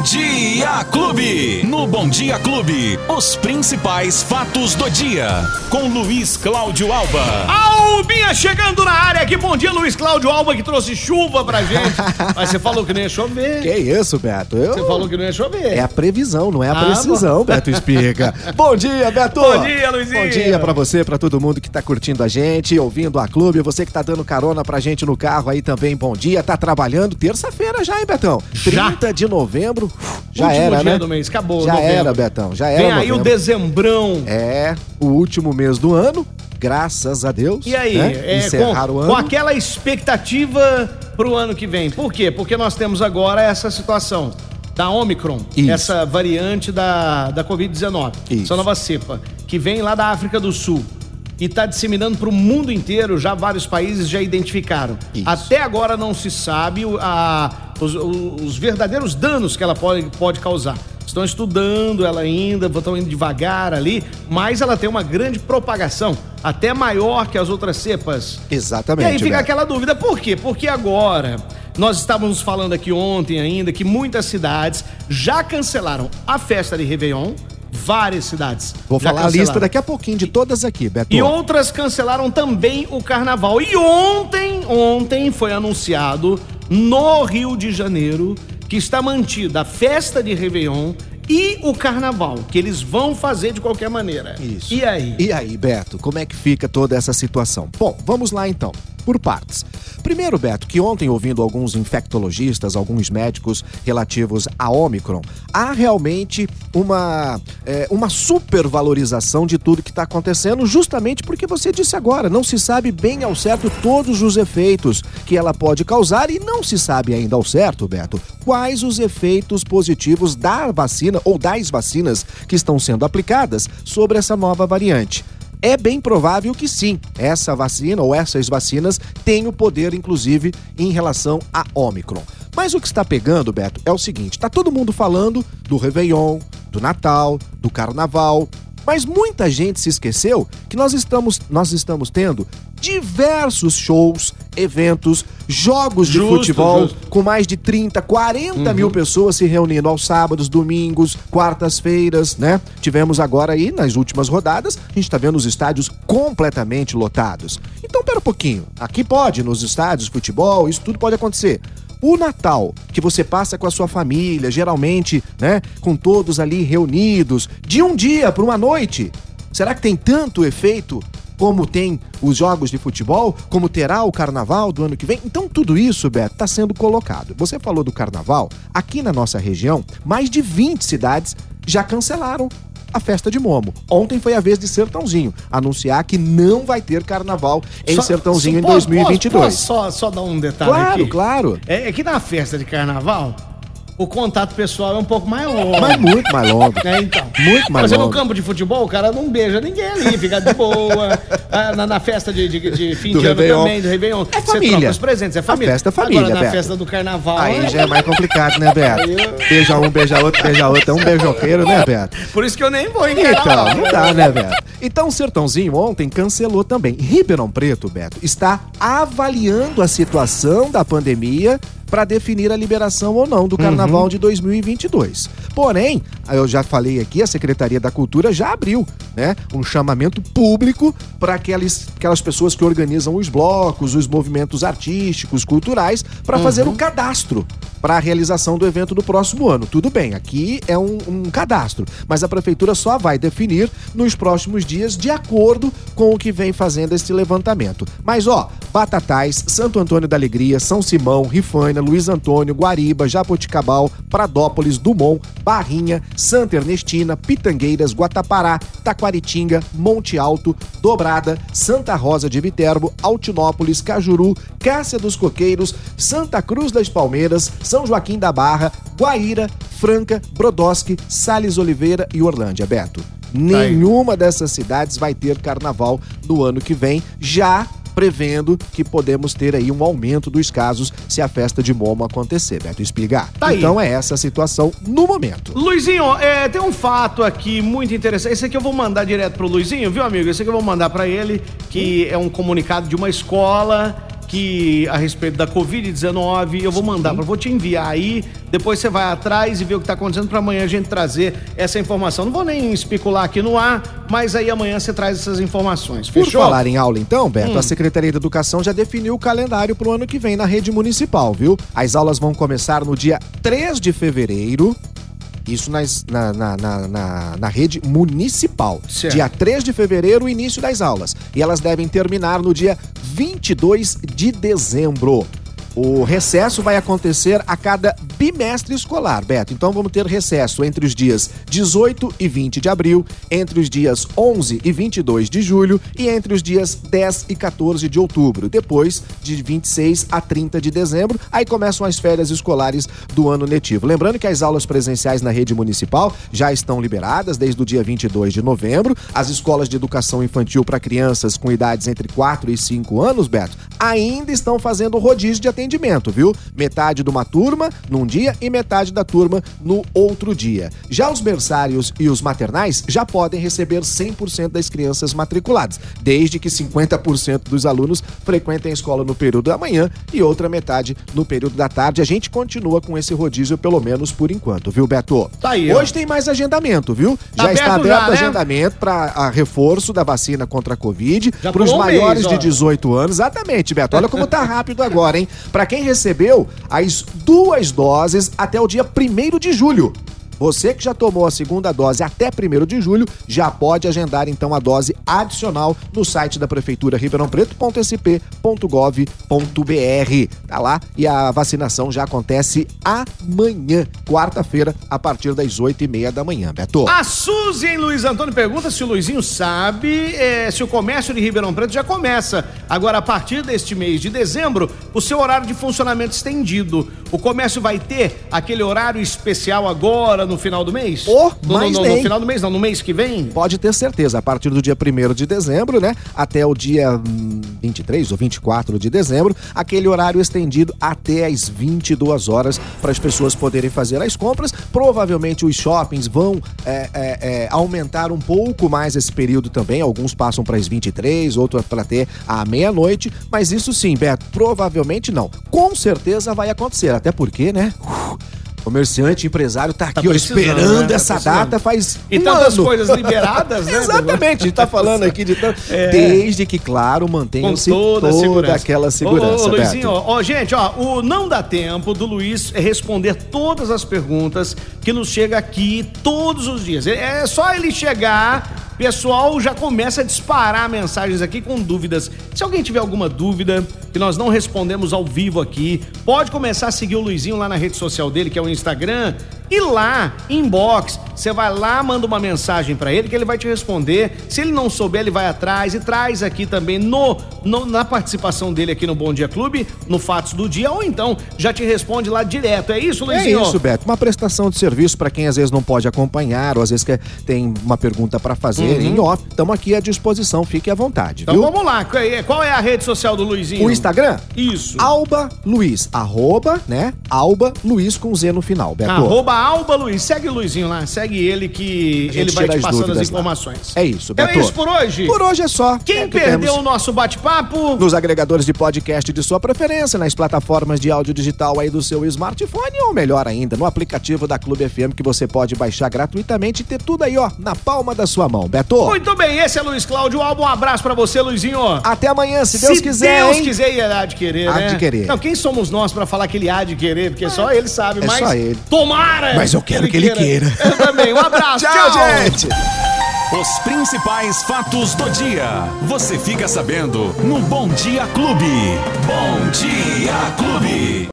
Bom Dia Clube. No Bom Dia Clube, os principais fatos do dia. Com Luiz Cláudio Alba. Albinha chegando na área aqui. Bom dia, Luiz Cláudio Alba, que trouxe chuva pra gente. Mas você falou que não ia chover. Que isso, Beto? Eu... Você falou que não ia chover. É a previsão, não é a Ah, precisão, Beto Espiga. Bom dia, Beto! Bom dia, Luizinho. Bom dia pra você, pra todo mundo que tá curtindo a gente, ouvindo a clube, você que tá dando carona pra gente no carro aí também, bom dia. Tá trabalhando terça-feira já, hein, Betão? Já. 30 de novembro, já Último era, dia né? do mês, acabou. Já novembro. era, Betão, já era Vem aí o dezembrão. É, o último mês do ano, graças a Deus. E aí, né? é, encerrar com, o ano. com aquela expectativa pro ano que vem. Por quê? Porque nós temos agora essa situação da Omicron, Isso. essa variante da, da Covid-19, Isso. essa nova cepa, que vem lá da África do Sul e está disseminando para o mundo inteiro, já vários países já identificaram. Isso. Até agora não se sabe a- os, os verdadeiros danos que ela pode, pode causar. Estão estudando ela ainda, estão indo devagar ali, mas ela tem uma grande propagação, até maior que as outras cepas. Exatamente. E aí fica Beto. aquela dúvida, por quê? Porque agora, nós estávamos falando aqui ontem ainda que muitas cidades já cancelaram a festa de Réveillon, várias cidades. Vou falar a lista cancelaram. daqui a pouquinho de todas aqui, Beto. E outras cancelaram também o carnaval. E ontem, ontem foi anunciado no Rio de Janeiro que está mantida a festa de Réveillon e o carnaval, que eles vão fazer de qualquer maneira. Isso. E aí? E aí, Beto, como é que fica toda essa situação? Bom, vamos lá então, por partes. Primeiro, Beto, que ontem, ouvindo alguns infectologistas, alguns médicos relativos a Omicron, há realmente uma, é, uma supervalorização de tudo que está acontecendo, justamente porque você disse agora, não se sabe bem ao certo todos os efeitos que ela pode causar e não se sabe ainda ao certo, Beto, quais os efeitos positivos da vacina ou das vacinas que estão sendo aplicadas sobre essa nova variante. É bem provável que sim, essa vacina ou essas vacinas têm o poder, inclusive, em relação a Omicron. Mas o que está pegando, Beto, é o seguinte: tá todo mundo falando do Réveillon, do Natal, do Carnaval. Mas muita gente se esqueceu que nós estamos, nós estamos tendo diversos shows, eventos, jogos de Justo, futebol justo. com mais de 30, 40 mil pessoas se reunindo aos sábados, domingos, quartas-feiras, né? Tivemos agora aí, nas últimas rodadas, a gente tá vendo os estádios completamente lotados. Então, pera um pouquinho. Aqui pode, nos estádios, futebol, isso tudo pode acontecer. O Natal, que você passa com a sua família, geralmente, né, com todos ali reunidos, de um dia para uma noite, será que tem tanto efeito como tem os jogos de futebol, como terá o carnaval do ano que vem. Então, tudo isso, Beto, está sendo colocado. Você falou do carnaval, aqui na nossa região, mais de 20 cidades já cancelaram a festa de Momo. Ontem foi a vez de Sertãozinho anunciar que não vai ter carnaval em Só- Sertãozinho em posso- 2022. Posso, posso só, só dar um detalhe Claro, aqui? claro. É, é que na festa de carnaval, o contato pessoal é um pouco mais longo. Mas muito mais longo. É, então. Muito mais Mas no longo. campo de futebol, o cara não beija ninguém ali, fica de boa. Ah, na, na festa de, de- de fim Do de ano Réveillon. também, do Réveillon. É Você família. troca os presentes, é família. A festa é família, Agora, na Beto. festa do carnaval... Aí já é mais complicado, né, Beto? Beija um, beija outro, beija outro. É um beijoqueiro, né, Beto? Por isso que eu nem vou em Então, não dá, né, Beto? Então, o Sertãozinho ontem cancelou também. Ribeirão Preto, Beto, está avaliando a situação da pandemia para definir a liberação ou não do carnaval de 2022. Porém, eu já falei aqui, a Secretaria da Cultura já abriu, né, um chamamento público para aquelas, aquelas pessoas que organizam os blocos, os movimentos artísticos, culturais, para fazer o cadastro para a realização do evento do próximo ano. Tudo bem, aqui é um, um cadastro, mas a prefeitura só vai definir nos próximos dias de acordo com o que vem fazendo esse levantamento. Mas ó, Batatais, Santo Antônio da Alegria, São Simão, Rifaina, Luiz Antônio, Guariba, Japoticabal, Pradópolis, Dumont, Barrinha, Santa Ernestina, Pitangueiras, Guatapará, Taquaritinga, Monte Alto, Dobrada, Santa Rosa de Viterbo, Altinópolis, Cajuru, Cássia dos Coqueiros, Santa Cruz das Palmeiras, São Joaquim da Barra, Guaíra, Franca, Brodowski, Sales Oliveira e Orlândia, Beto. Nenhuma dessas cidades vai ter carnaval no ano que vem, já prevendo que podemos ter aí um aumento dos casos se a festa de Momo acontecer, Beto Espigar. Tá aí. então é essa a situação no momento. Luizinho, é, tem um fato aqui muito interessante. Esse aqui eu vou mandar direto pro Luizinho, viu, amigo? Esse aqui eu vou mandar pra ele, que é um comunicado de uma escola que a respeito da Covid-19. Eu vou mandar, vou te enviar aí. Depois você vai atrás e vê o que está acontecendo para amanhã a gente trazer essa informação. Não vou nem especular aqui no ar, mas aí amanhã você traz essas informações. Fechou? Por falar em aula, então, Beto, hum. a Secretaria da Educação já definiu o calendário para o ano que vem na rede municipal, viu? As aulas vão começar no dia 3 de fevereiro isso nas, na, na, na, na, rede municipal. Certo. Dia 3 de fevereiro, o início das aulas. E elas devem terminar no dia 22 de dezembro. O recesso vai acontecer a cada bimestre escolar, Beto. Então vamos ter recesso entre os dias 18 e 20 de abril, entre os dias 11 e 22 de julho e entre os dias 10 e 14 de outubro. Depois, de 26 a 30 de dezembro, aí começam as férias escolares do ano letivo. Lembrando que as aulas presenciais na rede municipal já estão liberadas desde o dia 22 de novembro. As escolas de educação infantil para crianças com idades entre 4 e 5 anos, Beto, ainda estão fazendo rodízio de atendimento atendimento, viu? Metade de uma turma num dia e metade da turma no outro dia. Já os berçários e os maternais já podem receber 100% das crianças matriculadas, desde que 50% dos alunos frequentem a escola no período da manhã e outra metade no período da tarde. A gente continua com esse rodízio pelo menos por enquanto, viu, Beto? Tá aí. Hoje ó. tem mais agendamento, viu? Tá já está aberto já, né? agendamento para reforço da vacina contra a Covid para os maiores mês, de 18 anos. Exatamente, Beto. Olha como tá rápido agora, hein? Para quem recebeu as duas doses até o dia 1 de julho. Você que já tomou a segunda dose até 1 de julho, já pode agendar então a dose adicional no site da Prefeitura ribeirãopreto.sp.gov.br. Tá lá e a vacinação já acontece amanhã, quarta-feira, a partir das 8 e meia da manhã, Beto. A Suzy, hein, Luiz Antônio, pergunta se o Luizinho sabe é, se o comércio de Ribeirão Preto já começa. Agora, a partir deste mês de dezembro, o seu horário de funcionamento estendido. O comércio vai ter aquele horário especial agora, no final do mês? Oh, no, no, no, no, final do mês, não, no mês que vem? Pode ter certeza, a partir do dia 1 de dezembro, né, até o dia 23 hum, ou 24 de dezembro, aquele horário estendido até as 22 horas para as pessoas poderem fazer as compras. Provavelmente os shoppings vão é, é, é, aumentar um pouco mais esse período também, alguns passam para as 23, outros para ter a meia-noite, mas isso sim, Beto, provavelmente não. Com certeza vai acontecer, até porque, né? Comerciante, empresário tá aqui, tá ó, esperando né? essa tá data faz E um tantas ano. coisas liberadas, né? Exatamente, tá falando aqui de tanto. É. Desde que, claro, mantenha-se toda, toda aquela segurança. Ô, ô, Luizinho, ó, ó, gente, ó, o Não Dá Tempo do Luiz é responder todas as perguntas que nos chega aqui todos os dias. É, é só ele chegar Pessoal já começa a disparar mensagens aqui com dúvidas. Se alguém tiver alguma dúvida que nós não respondemos ao vivo aqui, pode começar a seguir o Luizinho lá na rede social dele, que é o Instagram, e lá, inbox, você vai lá, manda uma mensagem para ele que ele vai te responder. Se ele não souber, ele vai atrás e traz aqui também no, no, na participação dele aqui no Bom Dia Clube, no Fatos do Dia, ou então já te responde lá direto. É isso, Luizinho? É isso, Beto. Uma prestação de serviço para quem às vezes não pode acompanhar ou às vezes quer, tem uma pergunta para fazer uhum. em off. Estamos aqui à disposição, fique à vontade. Então viu? vamos lá. Qual é a rede social do Luizinho? O Instagram? Isso. Alba Luiz. Arroba, né? Alba Luiz com Z no final, Beto. Arroba Alba Luiz. Segue o Luizinho lá, segue ele que ele vai te passando as informações. Lá. É isso, Beto. É isso por hoje? Por hoje é só. Quem é que perdeu o nosso bate-papo? Nos agregadores de podcast de sua preferência, nas plataformas de áudio digital aí do seu smartphone ou melhor ainda, no aplicativo da Clube FM que você pode baixar gratuitamente e ter tudo aí, ó, na palma da sua mão, Beto. Muito bem, esse é Luiz Cláudio Alba. Um abraço para você, Luizinho. Até amanhã, se Deus se quiser. Se Deus hein? quiser, e há de querer, há né? de querer. Não, quem somos nós para falar que ele há de querer? Porque é. só ele sabe, é mas. Só ele. Tomara! Mas eu quero que ele queira. Eu também. Um abraço. tchau, tchau, gente. Os principais fatos do dia. Você fica sabendo no Bom Dia Clube. Bom Dia Clube.